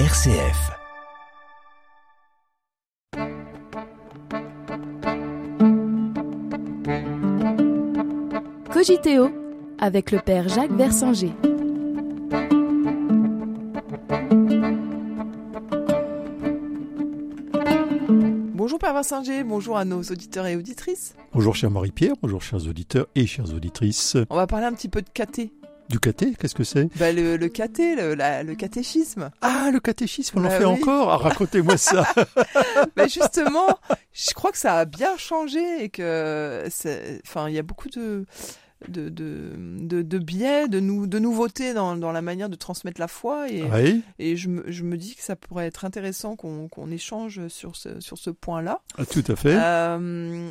RCF. Cogiteo avec le père Jacques Versanger. Bonjour Père Versanger, bonjour à nos auditeurs et auditrices. Bonjour cher Marie-Pierre, bonjour chers auditeurs et chères auditrices. On va parler un petit peu de caté. Du caté, qu'est-ce que c'est? Bah, le, le caté, le, la- le catéchisme. Ah, le catéchisme, on en Bah fait oui. encore? Ah, Racontez-moi ça Mais justement, je crois que ça a bien changé et que, enfin, il y a beaucoup de de, de, de, de biais, de, nou- de nouveautés dans, dans la manière de transmettre la foi et, Oui, et je, me, je me dis que ça pourrait être intéressant qu'on échange sur ce, sur ce point-là. tout à fait. Euh,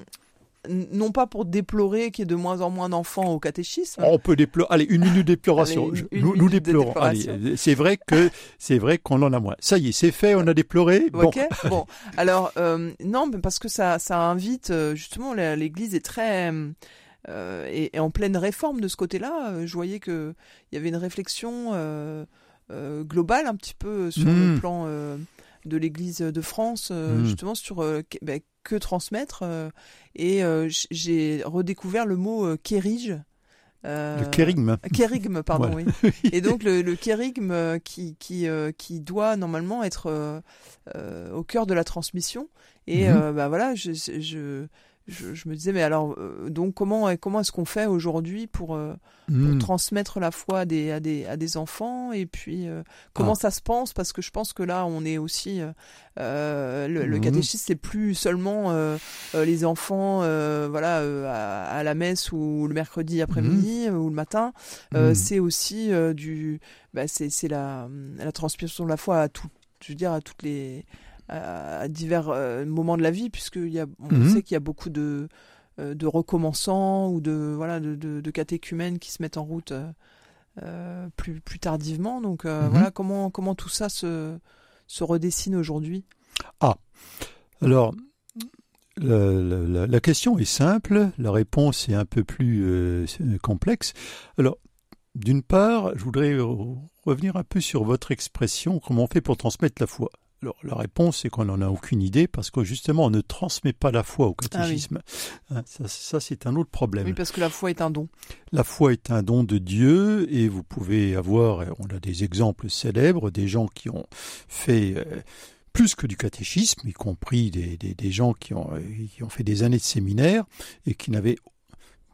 non pas pour déplorer qu'il y ait de moins en moins d'enfants au catéchisme, On peut déplorer. Allez, une minute déploration. Allez, Je- une nous, nous minute déplorons. Allez, euh, c'est vrai que c'est vrai qu'on en a moins. Ça y est, c'est fait. On a déploré. Bon. Bon, alors euh, non, mais parce que ça, ça invite euh, justement l'Église est très euh, est, est en pleine réforme de ce côté-là. Je voyais que il y avait une réflexion euh, globale un petit peu sur le plan euh, de l'Église de France, euh, Mm. justement sur euh, que, ben, que transmettre. euh, et j'ai redécouvert le mot kérige. Euh, le kérigme. Kérigme, pardon, Voilà. oui. Et donc le, le kérigme qui, qui, euh, qui doit normalement être euh, au cœur de la transmission. Et Mhm. euh, bah voilà, je, je, je, je me disais, mais alors, euh, donc comment, comment est-ce qu'on fait aujourd'hui pour, euh, pour Hmm. transmettre la foi à des, à des, à des enfants Et puis, euh, comment Ah. ça se pense? Parce que je pense que là, on est aussi... le, le Mhm. catéchisme, c'est plus seulement les enfants voilà, à, à la messe ou le mercredi après-midi euh, ou le matin. C'est aussi du... Bah, c'est c'est la, la transmission de la foi à tout, je veux dire, à toutes les... à, divers euh, moments de la vie, puisqu'il y a, on Mhm. sait qu'il y a beaucoup de euh, de recommençants ou de voilà de, de, de catéchumènes qui se mettent en route euh, plus plus tardivement. Donc euh, Mhm. voilà comment comment tout ça se se redessine aujourd'hui? Alors, la, la- la- la question est simple, la réponse est un peu plus euh, complexe. Alors, d'une part, je voudrais re- revenir un peu sur votre expression, comment on fait pour transmettre la foi. Alors, la réponse, c'est qu'on n'en a aucune idée parce que justement, on ne transmet pas la foi au catéchisme. Hein, ça, ça, c'est un autre problème. Oui, parce que la foi est un don. La foi est un don de Dieu et vous pouvez avoir, on a des exemples célèbres, des gens qui ont fait euh, plus que du catéchisme, y compris des, des, des gens qui ont, euh, qui ont fait des années de séminaire et qui n'avaient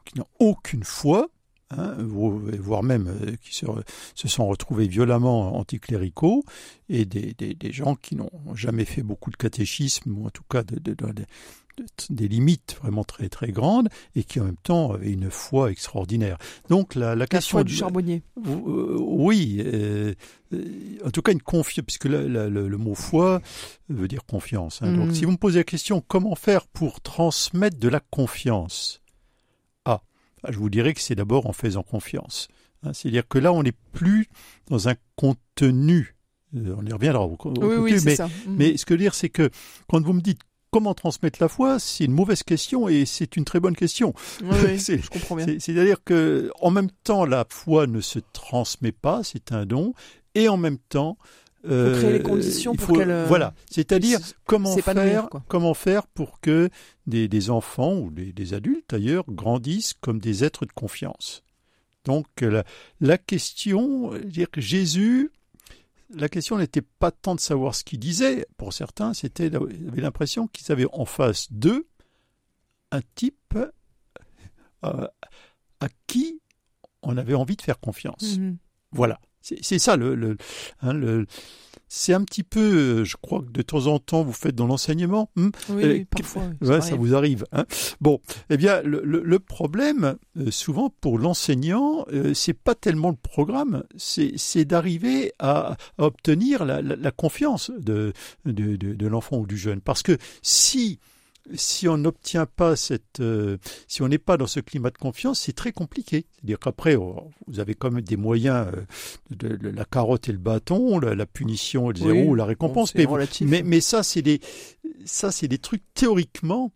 qui n'ont aucune foi, hein, vo- voire même euh, qui se, se sont retrouvés violemment anticléricaux, et des, des, des gens qui n'ont jamais fait beaucoup de catéchisme, ou en tout cas de, de- de- de- de- des limites vraiment très très grandes, et qui en même temps avaient une foi extraordinaire. Donc la, la La question foi du charbonnier. euh, oui, euh, euh, en tout cas une confiance, puisque la- le, le mot foi veut dire confiance. hein. Mhm. Donc si vous me posez la question comment faire pour transmettre de la confiance, je vous dirais que c'est d'abord en faisant confiance. hein. C'est-à-dire que là, on n'est plus dans un contenu. Euh, on y reviendra au, Oui, oui, mais, ça. Mhm. mais ce que je veux dire, c'est que quand vous me dites comment transmettre la foi, c'est une mauvaise question et c'est une très bonne question. Oui, je comprends bien. C'est- C'est-à-dire que en même temps, la foi ne se transmet pas, c'est un don, et en même temps, euh, créer les conditions il pour qu'elle, euh, Voilà, c'est-à-dire comment faire, quoi. comment faire pour que des, des enfants ou des, des adultes d'ailleurs grandissent comme des êtres de confiance. Donc la, la question, dire que Jésus, la question n'était pas tant de savoir ce qu'il disait. Pour certains, c'était, ils avaient l'impression qu'ils avaient en face d'eux un type euh, à qui on avait envie de faire confiance. Mhm. Voilà, c'est ça le, le, hein, le- c'est un petit peu, euh, je crois que de temps en temps vous faites dans l'enseignement, hmm, Oui, Euh, parfois. Ouais, ça vous arrive. Hein bon, eh bien, le, le- le problème, euh, souvent pour l'enseignant, c'est pas tellement le programme, c'est c'est d'arriver à, à obtenir la, la- la confiance de, de, de- de l'enfant ou du jeune. Parce que si si on n'obtient pas cette, euh, si on n'est pas dans ce climat de confiance, c'est très compliqué. C'est-à-dire qu'après, oh, vous avez quand même des moyens, euh, de, de la carotte et le bâton, la, la punition et le Oui. zéro, ou la récompense. mais, ça, c'est des, ça, c'est des trucs théoriquement.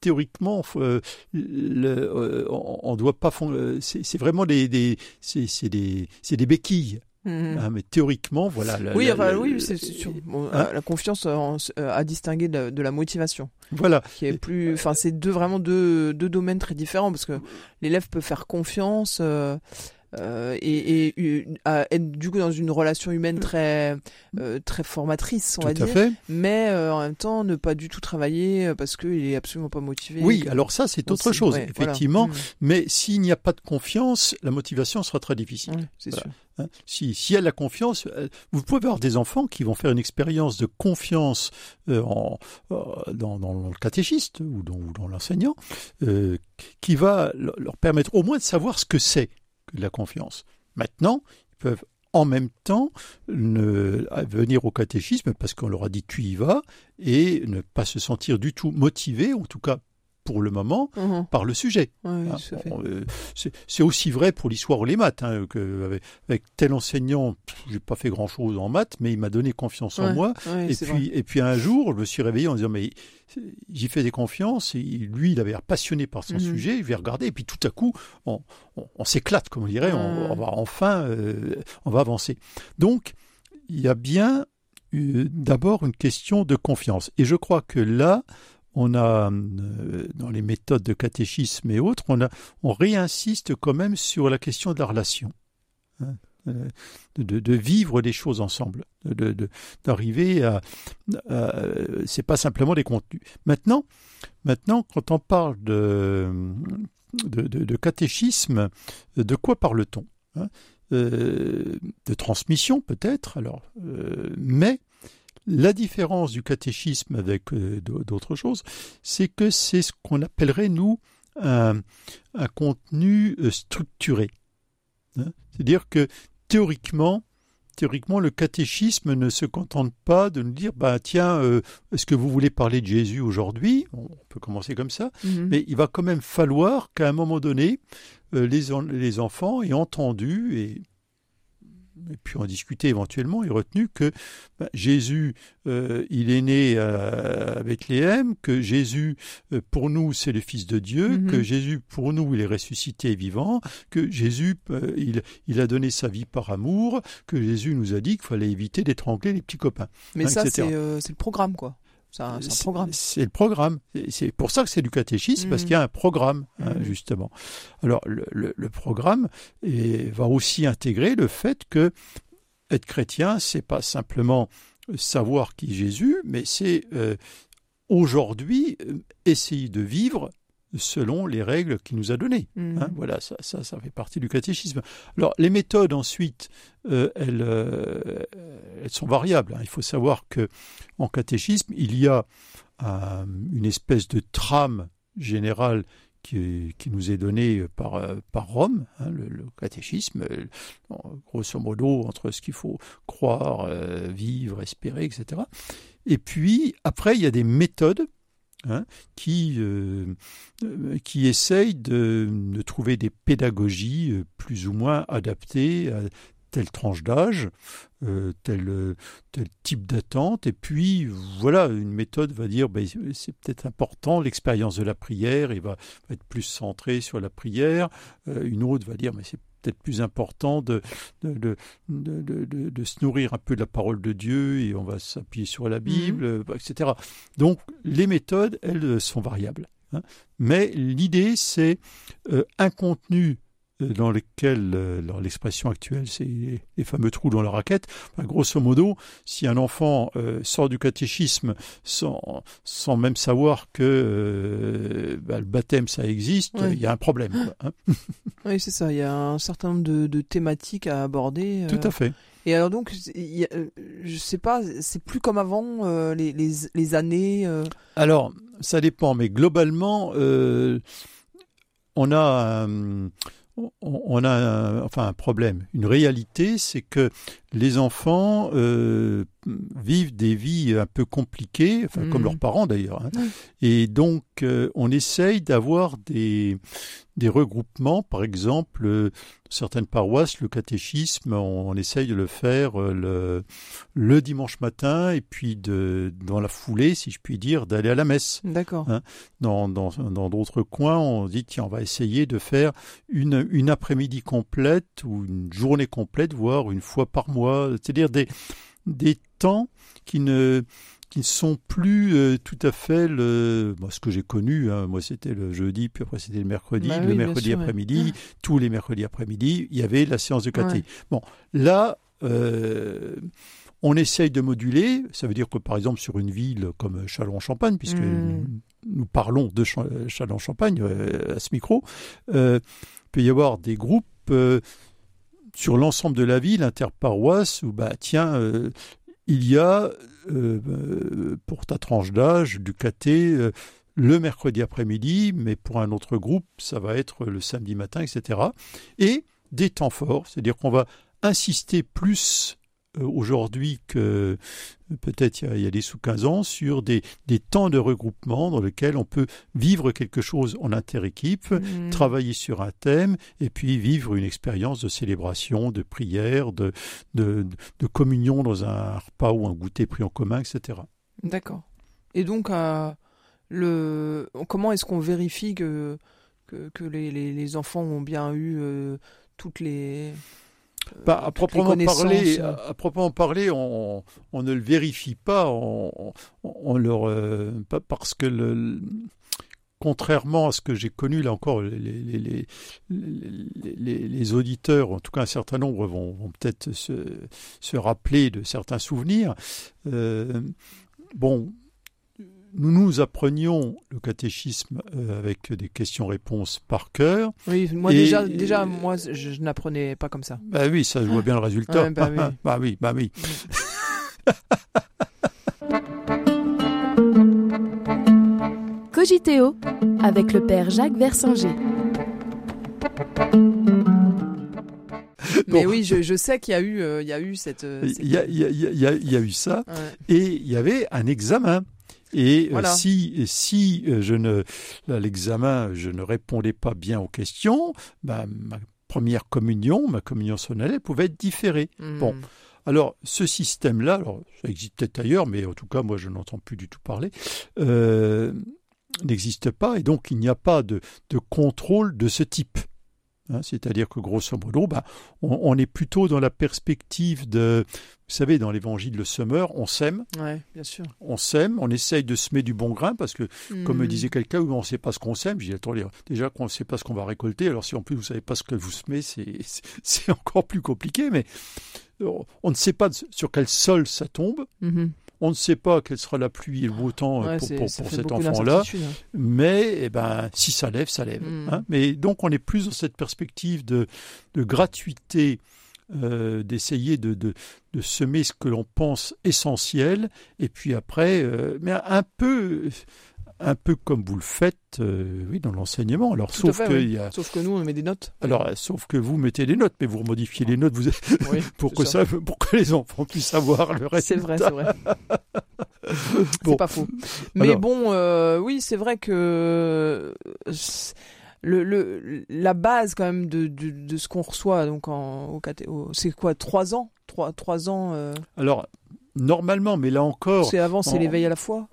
Théoriquement, euh, le, on on doit pas. C'est vraiment des, des c'est c'est des, c'est des béquilles. Mhm. hein, mais théoriquement, voilà. la- oui, la- enfin, la- oui, c'est sûr. Bon, Hein euh, la confiance euh, euh, à distinguer de, de la motivation, Voilà. qui est plus. Enfin, c'est deux vraiment deux, deux domaines très différents parce que l'élève peut faire confiance euh, euh, et, et à être du coup dans une relation humaine très euh, très formatrice, on Tout va à dire. fait. Mais euh, en même temps, ne pas du tout travailler parce qu'il est absolument pas motivé. Oui, que- alors ça, c'est autre chose, ouais, effectivement. Mm. Mais s'il n'y a pas de confiance, la motivation sera très difficile. Ouais, c'est Voilà. sûr. hein. Si, s'il y a confiance, vous pouvez avoir des enfants qui vont faire une expérience de confiance euh, en, euh, dans, dans le catéchiste ou dans, ou dans l'enseignant, euh, qui va le- leur permettre au moins de savoir ce que c'est la confiance. Maintenant, ils peuvent en même temps ne, venir au catéchisme parce qu'on leur a dit tu y vas et ne pas se sentir du tout motivé, en tout cas pour le moment, Mhm. par le sujet. Oui, Hein, euh, c'est aussi vrai pour l'histoire ou les maths. Hein, que avec, avec tel enseignant, j'ai pas fait grand chose en maths, mais il m'a donné confiance en moi. ouais, Et puis, et puis un jour, je me suis réveillé en disant mais j'y faisais confiance. Et lui, il avait l'air passionné par son Mhm. sujet. Je vais regarder. Et puis tout à coup, on, on- on s'éclate, comme on dirait. On, va enfin, euh, on va avancer. Donc, il y a bien d'abord une question de confiance. Et je crois que là, on a, euh, dans les méthodes de catéchisme et autres, on, a, on réinsiste quand même sur la question de la relation. hein, euh, de, vivre les choses ensemble, d'arriver à, à- c'est pas simplement des contenus. Maintenant, maintenant, quand on parle de, de, catéchisme, de quoi parle-t-on hein Euh, De transmission peut-être, alors, mais la différence du catéchisme avec euh, d'autres choses, c'est que c'est ce qu'on appellerait, nous, un, un contenu euh, structuré. Hein? C'est-à-dire que théoriquement, théoriquement, le catéchisme ne se contente pas de nous dire, bah, tiens, euh, est-ce que vous voulez parler de Jésus aujourd'hui? On peut commencer comme ça, Mhm. mais il va quand même falloir qu'à un moment donné, euh, les, en- les enfants aient entendu et, et puis en discuter éventuellement et retenu que bah, Jésus, euh, il est né à, à Bethléem, que Jésus, euh, pour nous, c'est le Fils de Dieu, Mhm. que Jésus, pour nous, il est ressuscité et vivant, que Jésus, euh, il, il a donné sa vie par amour, que Jésus nous a dit qu'il fallait éviter d'étrangler les petits copains. Mais hein, ça, euh, c'est le programme, quoi. C'est un, c'est un programme. C'est le programme. C'est- C'est pour ça que c'est du catéchisme, parce Mhm. qu'il y a un programme, hein, Mhm. justement. Alors, le, le- le programme est- va aussi intégrer le fait que être chrétien, c'est pas simplement savoir qui est Jésus, mais c'est euh, aujourd'hui euh, essayer de vivre selon les règles qu'il nous a données. Hein, voilà, ça, ça, ça fait partie du catéchisme. Alors, les méthodes ensuite, euh, elles, euh, elles sont variables. hein. Il faut savoir que en catéchisme, il y a euh, une espèce de trame générale qui, nous est donnée par, par Rome, hein, le, le catéchisme, grosso modo, entre ce qu'il faut croire, euh, vivre, espérer, etc. Et puis, après, il y a des méthodes hein, qui, euh, euh, qui essayent de, de trouver des pédagogies euh, plus ou moins adaptées à telle tranche d'âge, tel, tel type d'attente. Et puis, voilà, une méthode va dire, ben, c'est peut-être important, l'expérience de la prière, il va, être plus centré sur la prière. Une autre va dire, mais c'est peut-être plus important de, de, de, de, de- se nourrir un peu de la parole de Dieu et on va s'appuyer sur la Bible, euh, etc. Donc, les méthodes, elles euh, sont variables. hein. Mais l'idée, c'est euh, un contenu dans lequel, euh, dans l'expression actuelle, c'est les, fameux trous dans la raquette. Enfin, grosso modo, si un enfant euh, sort du catéchisme sans, sans même savoir que euh, bah, le baptême, ça existe, il y a un problème. quoi, hein. Oui, c'est ça. Il y a un certain nombre de, de thématiques à aborder. euh, Tout à fait. Et alors donc, y a- je sais pas, c'est plus comme avant les, les, les années. Alors, ça dépend, mais globalement, on a, un, on, a un, enfin un problème. Une réalité, c'est que les enfants euh, vivent des vies un peu compliquées, enfin, comme leurs parents d'ailleurs. hein. Et donc, euh, on essaye d'avoir des, des regroupements. Par exemple, euh, certaines paroisses, le catéchisme, on, on essaye de le faire euh, le, le dimanche matin et puis de, dans la foulée, si je puis dire, d'aller à la messe. D'accord. Hein. Dans dans dans d'autres coins, on dit tiens, on va essayer de faire une une après-midi complète ou une journée complète, voire une fois par mois. C'est-à-dire des des temps qui ne qui ne sont plus euh, tout à fait le ce que j'ai connu. hein. Moi, c'était le jeudi, puis après c'était le mercredi, Bah le oui, mercredi ouais. après-midi, tous les mercredis après-midi, il y avait la séance de. Ouais. Bon, là. euh, on essaye de moduler, ça veut dire que par exemple sur une ville comme Châlons-en-Champagne, puisque Mm. nous parlons de Ch- Châlons-en-Champagne euh, à ce micro, il peut y avoir des groupes sur l'ensemble de la ville, interparoisse, où bah tiens, euh, il y a euh, euh, pour ta tranche d'âge du caté le mercredi après-midi, mais pour un autre groupe, ça va être le samedi matin, etc. Et des temps forts, c'est-à-dire qu'on va insister plus aujourd'hui que euh, peut-être il y, a, il y a des sous 15 ans sur des, des temps de regroupement dans lesquels on peut vivre quelque chose en interéquipe, Mhm. travailler sur un thème et puis vivre une expérience de célébration, de prière, de, de, de communion dans un repas ou un goûter pris en commun, etc. D'accord. Et donc, euh, le... comment est-ce qu'on vérifie que, que, que les, les, les enfants ont bien eu euh, toutes les... Bah, à, proprement connaissances, parler, euh. à, à proprement parler, on, on ne le vérifie pas, on, leur, euh, pas parce que le, contrairement à ce que j'ai connu, là encore, les, les, les, les- les- les auditeurs, en tout cas un certain nombre, vont, vont peut-être se, se rappeler de certains souvenirs. Euh, bon, nous nous apprenions le catéchisme euh, avec des questions-réponses par cœur. Oui, moi Et- déjà, déjà, moi, je, je n'apprenais pas comme ça. Bah oui, ça je vois bien le résultat. Ouais, bah oui. bah oui, bah oui. Cogiteo avec le père Jacques Versinger. Mais Bon. oui, je, je sais qu'il y a eu, euh, il y a eu cette. euh, cette- Il y a, il y a- il y a- il y a eu ça. Ouais. et il y avait un examen. Et euh, Voilà. si, si euh, je ne, à l'examen, je ne répondais pas bien aux questions, ben, ma première communion, ma communion solennelle pouvait être différée. Hmm. Bon. Alors, ce système-là, alors, ça existe peut-être ailleurs, mais en tout cas, moi, je n'entends plus du tout parler, euh, n'existe pas, et donc il n'y a pas de, de contrôle de ce type. Hein, C'est-à-dire que, grosso modo, ben, on, on est plutôt dans la perspective de, vous savez, dans l'évangile le semeur, on sème, Ouais, bien sûr. on sème, on essaye de semer du bon grain, parce que, comme me Hmm. disait quelqu'un, on ne sait pas ce qu'on sème. Je dis, attendez, déjà qu'on ne sait pas ce qu'on va récolter, alors si en plus vous ne savez pas ce que vous semez, c'est- encore plus compliqué, mais euh, on ne sait pas sur quel sol ça tombe, Mhm. On ne sait pas quelle sera la pluie et le beau temps euh, Ouais, pour, cet enfant-là, hein. mais eh ben, si ça lève, ça lève. Mm. hein. Mais donc on est plus dans cette perspective de, de gratuité, euh, d'essayer de, de, de semer ce que l'on pense essentiel, et puis après, euh, mais un peu, un peu comme vous le faites, euh, oui, dans l'enseignement. Alors Tout sauf fait, que oui. il y a Sauf que nous, on met des notes. alors, sauf que vous mettez des notes, mais vous remodifiez les notes vous, Oui, pour, c'est que ça. pour que les enfants puissent savoir le reste. C'est vrai, c'est vrai. Bon. C'est pas faux. Mais Alors. bon, euh, oui, c'est vrai que euh, le, le, la base quand même de, de, de ce qu'on reçoit, donc en, au, au- c'est quoi, trois ans, trois, trois ans. euh, Alors, normalement, mais là encore, parce qu'avant c'est l'éveil à la foi?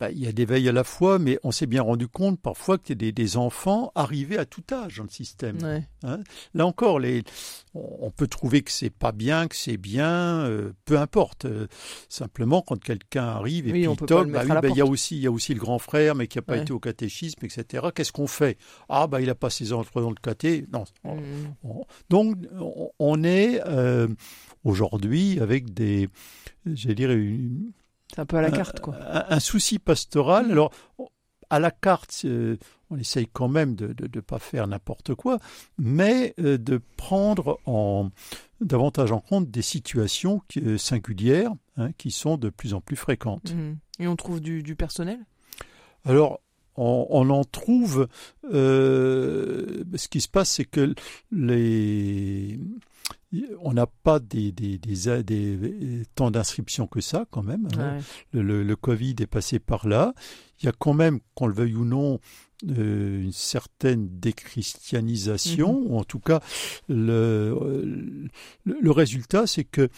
Bah, il y a des veilles à la fois, mais on s'est bien rendu compte parfois a des, des enfants arrivés à tout âge dans le système. Ouais. Là encore, les, on peut trouver que c'est pas bien, que c'est bien, euh, peu importe. Euh, simplement, quand quelqu'un arrive et Oui, puis il toque, le bah oui, bah, il y a aussi, il y a aussi le grand frère, mais qui n'a pas Ouais. été au catéchisme, etc. Qu'est-ce qu'on fait? Ah, bah il a pas ses ans, trois ans de caté. Non. Mm. on- donc, on- est euh, aujourd'hui avec des, j'allais dire, une, C'est un peu à la carte, quoi. un, un souci pastoral. Alors, à la carte, euh, on essaye quand même de ne pas faire n'importe quoi, mais euh, de prendre en, davantage en compte des situations qui- euh, singulières hein, qui sont de plus en plus fréquentes. Mm. Et on trouve du, du personnel? Alors, on, on en trouve. euh, ce qui se passe, c'est que les on n'a pas des, des, des, des temps d'inscription que ça quand même. Hein. Le, le, Covid est passé par là. Il y a quand même, qu'on le veuille ou non, euh, une certaine déchristianisation, mhm. ou en tout cas, le, le, résultat, c'est que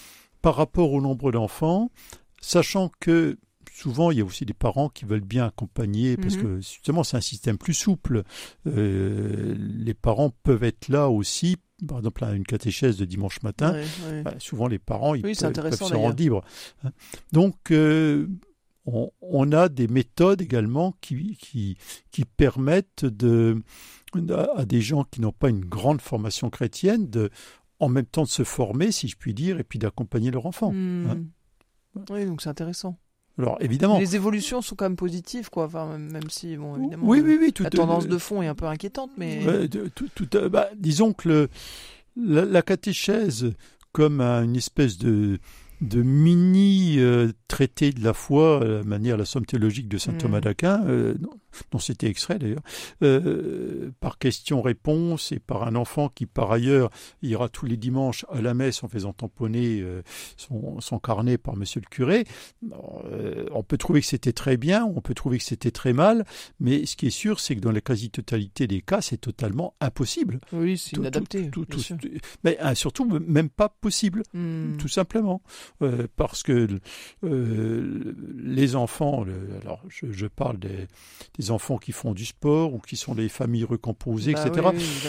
par rapport au nombre d'enfants, sachant que souvent, il y a aussi des parents qui veulent bien accompagner, parce mhm. que justement, c'est un système plus souple. Euh, les parents peuvent être là aussi par exemple à une catéchèse de dimanche matin, bah, souvent les parents ils peuvent, se rendre libres. Hein. Donc euh, on, a des méthodes également qui, qui, qui permettent de, à des gens qui n'ont pas une grande formation chrétienne de en même temps de se former, si je puis dire, et puis d'accompagner leur enfant. Hmm. Hein. Oui, donc c'est intéressant. Alors évidemment, les évolutions sont quand même positives, quoi. Enfin, même si, bon, évidemment, oui, oui, oui, la tendance de fond est un peu inquiétante, mais tout, bah, disons que le, la, catéchèse comme une espèce de de mini euh, traité de la foi, la manière la somme théologique de saint Thomas hmm. d'Aquin, euh, dont c'était extrait d'ailleurs, euh, par question-réponse et par un enfant qui par ailleurs ira tous les dimanches à la messe en faisant tamponner euh, son, son, carnet par monsieur le curé. Euh, on peut trouver que c'était très bien, on peut trouver que c'était très mal, mais ce qui est sûr, c'est que dans la quasi-totalité des cas, c'est totalement impossible. Oui, c'est inadapté. Tout, mais hein, surtout, même pas possible, hmm. tout simplement. Parce que les enfants, alors je, je parle des des enfants qui font du sport ou qui sont des familles recomposées, bah etc.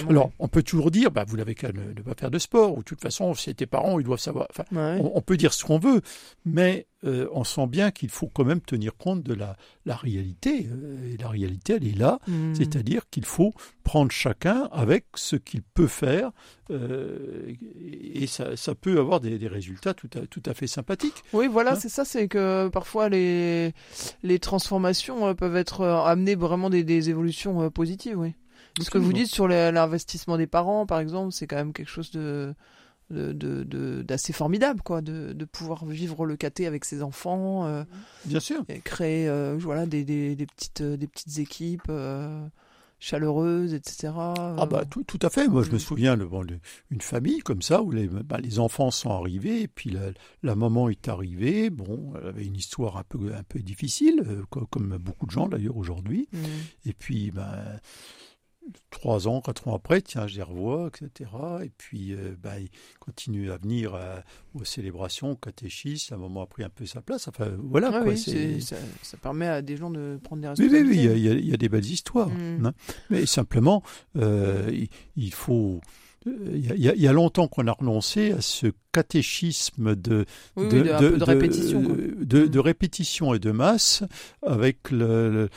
Alors, on peut toujours dire, bah, vous n'avez qu'à ne, pas faire de sport, ou de toute façon, c'est tes parents, ils doivent savoir. Enfin, on, peut dire ce qu'on veut, mais euh, on sent bien qu'il faut quand même tenir compte de la, la réalité. Euh, et la réalité, elle est là, hmm. c'est-à-dire qu'il faut prendre chacun avec ce qu'il peut faire, euh, et ça, ça, peut avoir des, des, résultats tout à, tout à fait sympathiques. Oui, voilà, hein c'est ça, c'est que parfois les, les transformations peuvent être amener vraiment des, des évolutions positives, oui. Ce que vous dites sur l'investissement des parents, par exemple, c'est quand même quelque chose de d'assez de, formidable quoi de, de, pouvoir vivre le caté avec ses enfants euh, bien sûr et créer euh, voilà des, des, des, petites des petites équipes euh, chaleureuses etc ah bah tout, tout à fait. Moi je me souviens le, bon, une famille comme ça où les, bah, les enfants sont arrivés et puis la, la, maman est arrivée. Bon elle avait une histoire un peu un peu difficile comme beaucoup de gens d'ailleurs aujourd'hui. Mmh. et puis ben trois ans, quatre ans après, tiens, je les revois, etc. Et puis, euh, bah, il continue à venir euh, aux célébrations, au catéchisme, à un moment a pris un peu sa place. Enfin, voilà. quoi, ça, ça, permet à des gens de prendre des responsabilités. Oui, oui, oui, il y, a, des belles histoires. Mmh. Hein. Mais simplement, euh, il, faut il y, a, longtemps qu'on a renoncé à ce catéchisme de, de, répétition, de, mm. répétition et de masse avec le, le,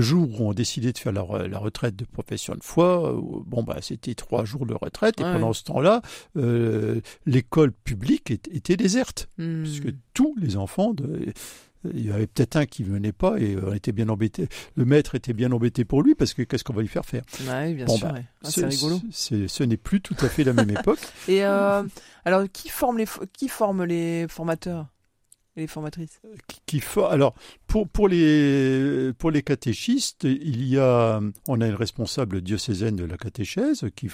jour où on décidait de faire la, retraite de profession de foi. Bon, bah, c'était trois jours de retraite et pendant ce temps-là, euh, l'école publique était déserte. Mm. Puisque tous les enfants de, il y avait peut-être un qui venait pas et on était bien embêté. Le maître était bien embêté pour lui parce que qu'est-ce qu'on va lui faire faire? Oui, bien sûr. Bah, ah, c'est rigolo. Ce n'est plus tout à fait la même époque. Et euh, alors, qui forme les qui forme les formateurs? Les formatrices qui, Alors, pour, pour, les, pour les catéchistes, il y a, on a une responsable diocésaine de la catéchèse qui,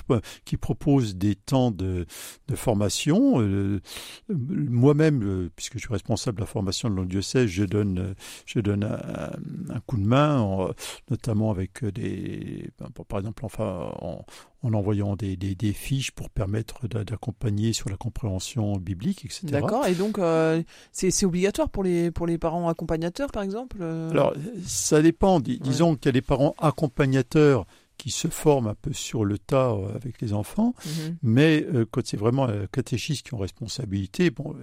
qui propose des temps de, de formation. Euh, moi-même, euh, puisque je suis responsable de la formation de diocèse, je donne, je donne un, coup de main, notamment avec des, ben, par exemple, enfin, en, en envoyant des, des, fiches pour permettre d'accompagner sur la compréhension biblique, etc. D'accord, et donc euh, c'est obligatoire pour les, pour les parents accompagnateurs, par exemple euh? Alors, ça dépend. Disons qu'il y a des parents accompagnateurs qui se forment un peu sur le tas euh, avec les enfants, mhm. mais quand c'est vraiment la catéchiste qui ont responsabilité, bon,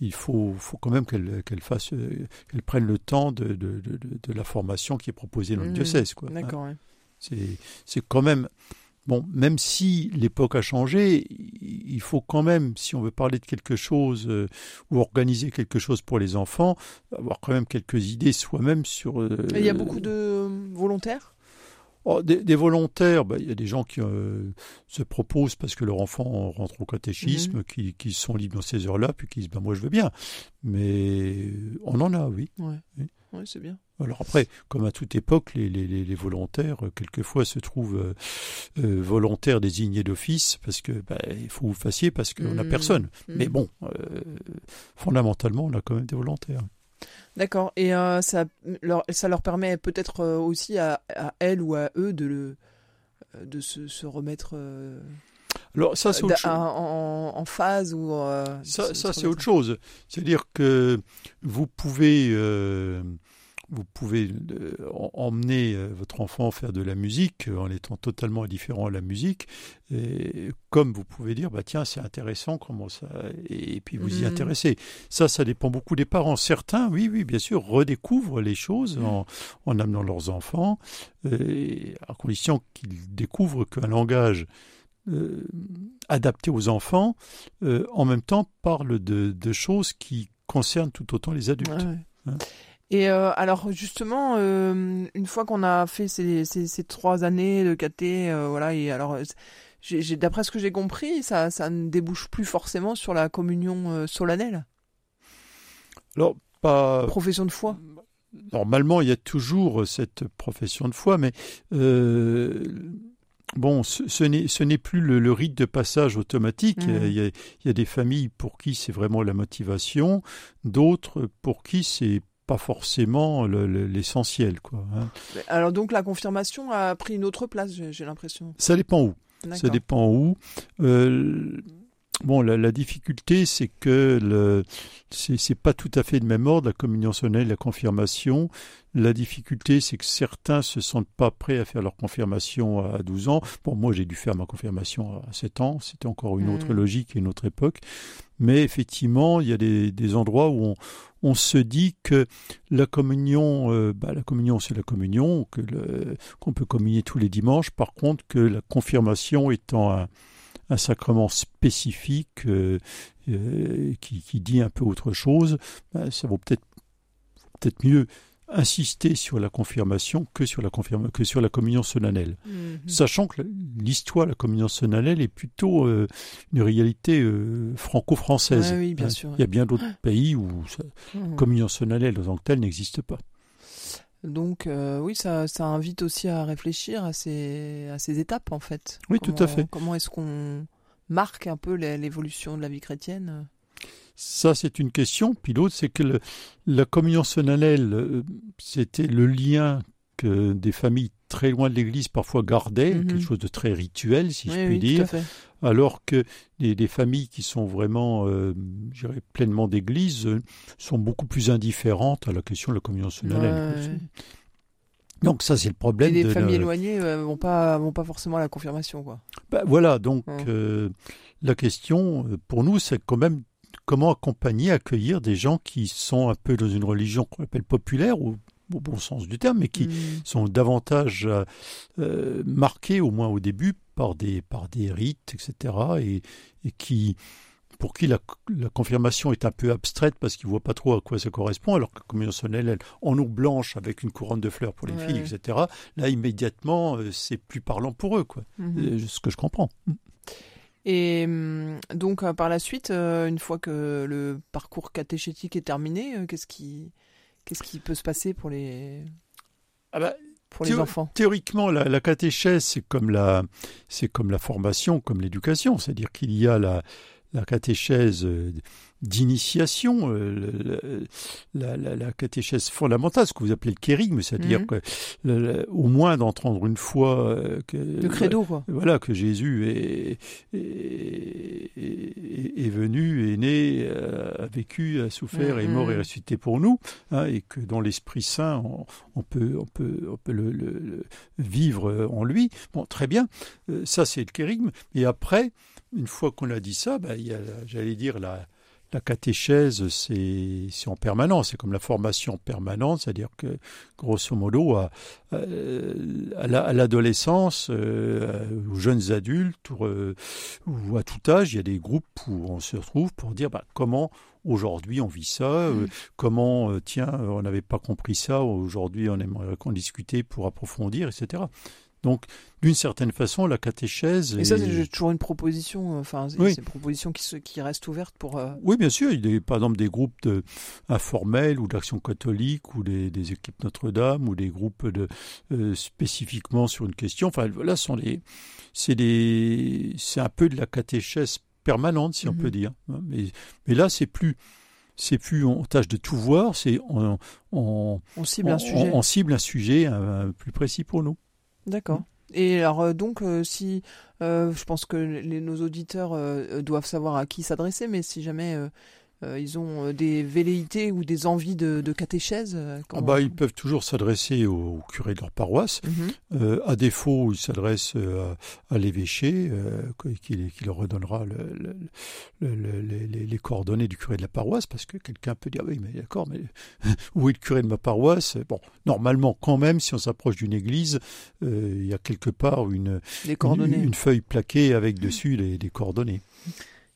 il faut, faut quand même qu'elle qu fasse, qu'elle prenne le temps de, de, de, de, la formation qui est proposée dans le mhm. diocèse. D'accord. Hein. C'est quand même Bon, même si l'époque a changé, il faut quand même, si on veut parler de quelque chose euh, ou organiser quelque chose pour les enfants, avoir quand même quelques idées soi-même sur. Euh, il y a beaucoup de volontaires? Oh, des, volontaires, bah, il y a des gens qui euh, se proposent parce que leur enfant rentre au catéchisme, mhm. qui, sont libres dans ces heures-là, puis qui disent bah, Moi je veux bien. Mais on en a, oui. Ouais. oui. Oui, c'est bien. Alors après, comme à toute époque, les, les, les volontaires, euh, quelquefois, se trouvent euh, euh, volontaires désignés d'office parce que bah, il faut vous fassiez parce qu'on n'a Mmh. personne. Mmh. Mais bon, euh, fondamentalement, on a quand même des volontaires. D'accord. Et euh, ça, leur, ça leur permet peut-être aussi à, à elles ou à eux de, le, de se, se remettre Alors ça, c'est chose. en, en phase ou euh, Ça, c'est autre chose. C'est-à-dire que vous pouvez, euh, vous pouvez euh, en- emmener euh, votre enfant faire de la musique euh, en étant totalement indifférent à la musique, et comme vous pouvez dire, bah tiens, c'est intéressant, comment ça, et, puis vous y Mhm. intéresser. Ça, ça dépend beaucoup des parents. Certains, oui, oui, bien sûr, redécouvrent les choses en, en amenant leurs enfants, euh, à condition qu'ils découvrent qu'un langage euh, adapté aux enfants, euh, en même temps parle de, de choses qui concernent tout autant les adultes. Ouais, ouais. Hein. Et euh, alors justement, euh, une fois qu'on a fait ces, ces, ces trois années de KT, euh, voilà, et alors d'après ce que j'ai compris, ça, ça ne débouche plus forcément sur la communion solennelle, Alors, pas profession de foi. normalement, il y a toujours cette profession de foi, mais bon, ce, ce n'est plus le, le rite de passage automatique. Mhm. Il, y a, il y a des familles pour qui c'est vraiment la motivation, d'autres pour qui c'est pas forcément le- le- l'essentiel, quoi. hein. Alors donc la confirmation a pris une autre place, j'ai l'impression. Ça dépend où. Ça dépend où. Euh, bon, la, la difficulté, c'est que le, c'est, pas tout à fait de même ordre, la communion solennelle, la confirmation. La difficulté, c'est que certains se sentent pas prêts à faire leur confirmation à 12 ans. Bon, moi, j'ai dû faire ma confirmation à 7 ans. C'était encore une autre Mhm. logique et une autre époque. Mais effectivement, il y a des, des endroits où on, on se dit que la communion, euh, bah, la communion, c'est la communion, que le, qu'on peut communier tous les dimanches. Par contre, que la confirmation étant un, un sacrement spécifique euh, euh, qui, qui dit un peu autre chose, bah, ça vaut peut-être peut-être mieux insister sur la confirmation que sur la confirma- que sur la communion solennelle. Mhm. Sachant que l'histoire de la communion solennelle est plutôt euh, une réalité euh, franco-française. Ouais, oui, bien Hein, sûr. Il y a bien d'autres pays où ça, Mhm. communion solennelle en tant que telle n'existe pas. Donc euh, oui, ça, ça invite aussi à réfléchir à ces, à ces étapes en fait. Oui, tout à fait. Comment est-ce qu'on marque un peu l'é- l'évolution de la vie chrétienne? Ça, c'est une question. Puis l'autre, c'est que le- la communion solennelle, euh, c'était le lien que des familles très loin de l'Église parfois gardaient, Mhm. quelque chose de très rituel, si Oui, je puis oui, dire. Alors que des, des familles qui sont vraiment, euh, je dirais, pleinement d'église, euh, sont beaucoup plus indifférentes à la question de la communion solennelle. Ouais. Donc ça, c'est le Et problème. les de familles la- éloignées euh, vont pas vont pas forcément à la confirmation quoi. Bah, voilà, donc euh, la question euh, pour nous, c'est quand même comment accompagner, accueillir des gens qui sont un peu dans une religion qu'on appelle populaire, ou au bon sens du terme, mais qui Mm. sont davantage euh, marqués, au moins au début, par des, par des rites, etc., et, et qui, pour qui la, la confirmation est un peu abstraite parce qu'ils ne voient pas trop à quoi ça correspond, alors que la communion solennelle, en eau blanche avec une couronne de fleurs pour les Ouais, filles, etc., là, immédiatement, euh, c'est plus parlant pour eux, quoi. Mhm. Euh, ce que je comprends. Et hum, donc euh, par la suite, euh, une fois que le parcours catéchétique est terminé, euh, qu'est-ce qui qu'est-ce qui peut se passer pour les Ah bah, pour les enfants Théoriquement, la, la catéchèse, c'est comme la, c'est comme la formation, comme l'éducation. C'est-à-dire qu'il y a la, la catéchèse euh, d'initiation, euh, la, la- la catéchèse fondamentale, ce que vous appelez le kérigme, c'est-à dire Mhm. que au moins d'entendre une fois euh, que Le credo quoi. voilà que Jésus est, est, est- est venu, est né, euh, a vécu, a souffert, est mort et Mhm. ressuscité pour nous, hein, et que dans l'Esprit Saint, on, on peut, on peut, on peut le, le- le vivre en lui. Bon, très bien, ça c'est le kérigme. Et après, une fois qu'on a dit ça, il y a, la- j'allais dire, la, la catéchèse, c'est c'est en permanence, c'est comme la formation permanente, c'est-à-dire que, grosso modo, à, euh, à la- à l'adolescence, euh, aux jeunes adultes ou, euh, ou à tout âge, il y a des groupes où on se retrouve pour dire bah, comment aujourd'hui on vit ça, euh, Mm. comment, tiens, on n'avait pas compris ça, aujourd'hui on aimerait qu'on discute pour approfondir, etc. Donc, d'une certaine façon, la catéchèse. Et ça, est- c'est toujours une proposition. euh, Enfin, c'est Oui. c'est une proposition qui, reste ouverte pour. euh, Oui, bien sûr. Il y a par exemple des groupes de, informels ou d'action catholique ou des, des équipes Notre-Dame ou des groupes de, euh, spécifiquement sur une question. Enfin, voilà, sont les, c'est des, c'est un peu de la catéchèse permanente, si on Mhm. peut dire. hein. Mais, mais là, c'est plus, c'est plus on tâche de tout voir, c'est on, on, on cible un sujet. on- on cible un sujet un, un plus précis pour nous. D'accord. Et alors euh, donc euh, si euh, je pense que les, nos auditeurs doivent savoir à qui s'adresser, mais si jamais ils ont euh, des velléités ou des envies de, de catéchèse, euh, Ah bah, ils peuvent toujours s'adresser au, au curé de leur paroisse. Euh, à défaut, ils s'adressent euh, à, à l'évêché euh, qui, qui leur redonnera le, le- le- le- les, coordonnées du curé de la paroisse parce que quelqu'un peut dire oui mais d'accord mais où est le curé de ma paroisse? Bon, normalement quand même si on s'approche d'une église, euh, il y a quelque part une feuille plaquée avec dessus les, les coordonnées.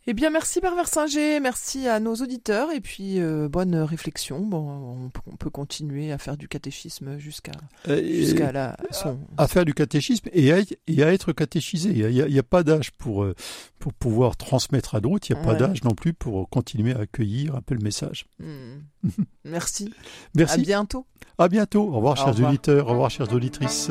Eh bien, merci Père Versinger, merci à nos auditeurs et puis euh, bonne réflexion. Bon, on, peut- on peut continuer à faire du catéchisme jusqu'à Euh, jusqu'à la son. à faire du catéchisme et à, et à être catéchisé. Il n'y a, pas d'âge pour, euh, pour pouvoir transmettre à d'autres, il n'y a pas d'âge non plus pour continuer à accueillir un peu le message. Hmm. Merci. À Merci, bientôt. à bientôt. Au revoir Au chers revoir. auditeurs, au revoir chères auditrices.